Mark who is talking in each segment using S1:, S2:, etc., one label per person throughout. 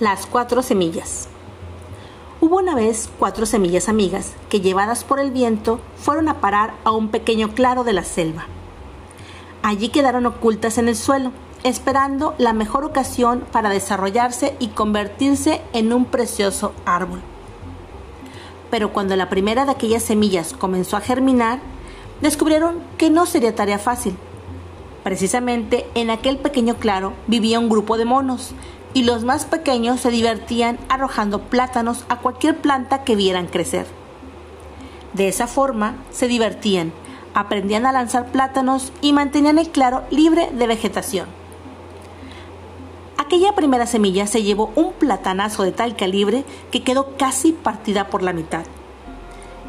S1: Las cuatro semillas. Hubo una vez cuatro semillas amigas que llevadas por el viento fueron a parar a un pequeño claro de la selva. Allí quedaron ocultas en el suelo, esperando la mejor ocasión para desarrollarse y convertirse en un precioso árbol. Pero cuando la primera de aquellas semillas comenzó a germinar, descubrieron que no sería tarea fácil. Precisamente en aquel pequeño claro vivía un grupo de monos y los más pequeños se divertían arrojando plátanos a cualquier planta que vieran crecer. De esa forma se divertían, aprendían a lanzar plátanos y mantenían el claro libre de vegetación. Aquella primera semilla se llevó un platanazo de tal calibre que quedó casi partida por la mitad.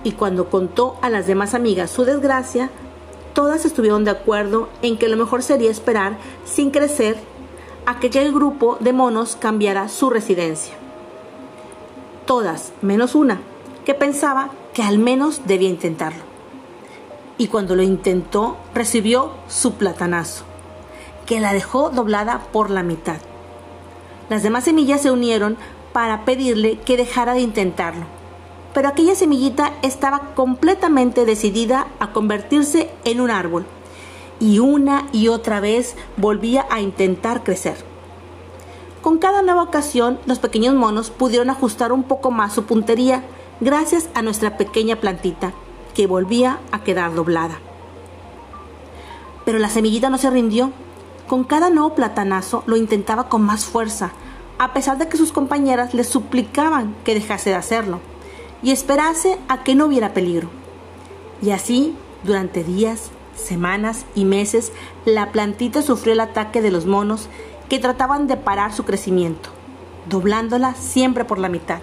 S1: Y cuando contó a las demás amigas su desgracia, todas estuvieron de acuerdo en que lo mejor sería esperar sin crecer a que ya el grupo de monos cambiara su residencia. Todas, menos una, que pensaba que al menos debía intentarlo. Y cuando lo intentó, recibió su platanazo, que la dejó doblada por la mitad. Las demás semillas se unieron para pedirle que dejara de intentarlo. Pero aquella semillita estaba completamente decidida a convertirse en un árbol y una y otra vez volvía a intentar crecer. Con cada nueva ocasión, los pequeños monos pudieron ajustar un poco más su puntería gracias a nuestra pequeña plantita, que volvía a quedar doblada. Pero la semillita no se rindió. Con cada nuevo platanazo lo intentaba con más fuerza, a pesar de que sus compañeras le suplicaban que dejase de hacerlo y esperase a que no hubiera peligro. Y así, durante días, semanas y meses, la plantita sufrió el ataque de los monos que trataban de parar su crecimiento, doblándola siempre por la mitad.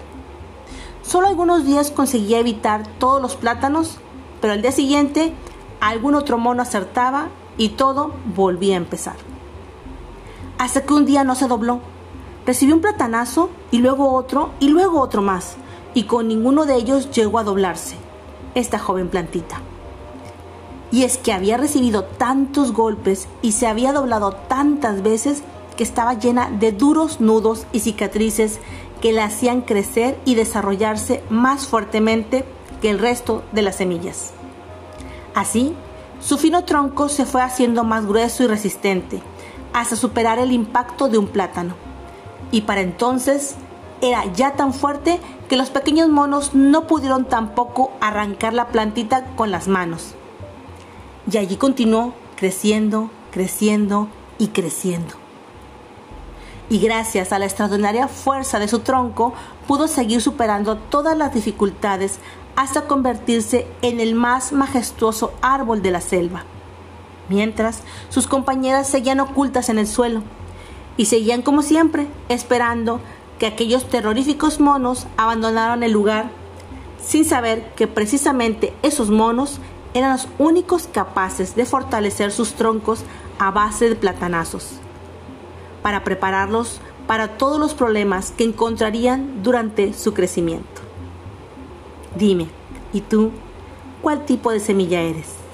S1: Solo algunos días conseguía evitar todos los plátanos, pero al día siguiente algún otro mono acertaba y todo volvía a empezar. Hasta que un día no se dobló. Recibió un platanazo y luego otro y luego otro más, y con ninguno de ellos llegó a doblarse esta joven plantita y es que había recibido tantos golpes y se había doblado tantas veces que estaba llena de duros nudos y cicatrices que la hacían crecer y desarrollarse más fuertemente que el resto de las semillas. Así, su fino tronco se fue haciendo más grueso y resistente, hasta superar el impacto de un plátano. Y para entonces era ya tan fuerte que los pequeños monos no pudieron tampoco arrancar la plantita con las manos y allí continuó creciendo, creciendo y creciendo. Y gracias a la extraordinaria fuerza de su tronco, pudo seguir superando todas las dificultades hasta convertirse en el más majestuoso árbol de la selva. Mientras, sus compañeras seguían ocultas en el suelo y seguían como siempre, esperando que aquellos terroríficos monos abandonaran el lugar, sin saber que precisamente esos monos eran los únicos capaces de fortalecer sus troncos a base de platanazos, para prepararlos para todos los problemas que encontrarían durante su crecimiento. Dime, ¿y tú cuál tipo de semilla eres?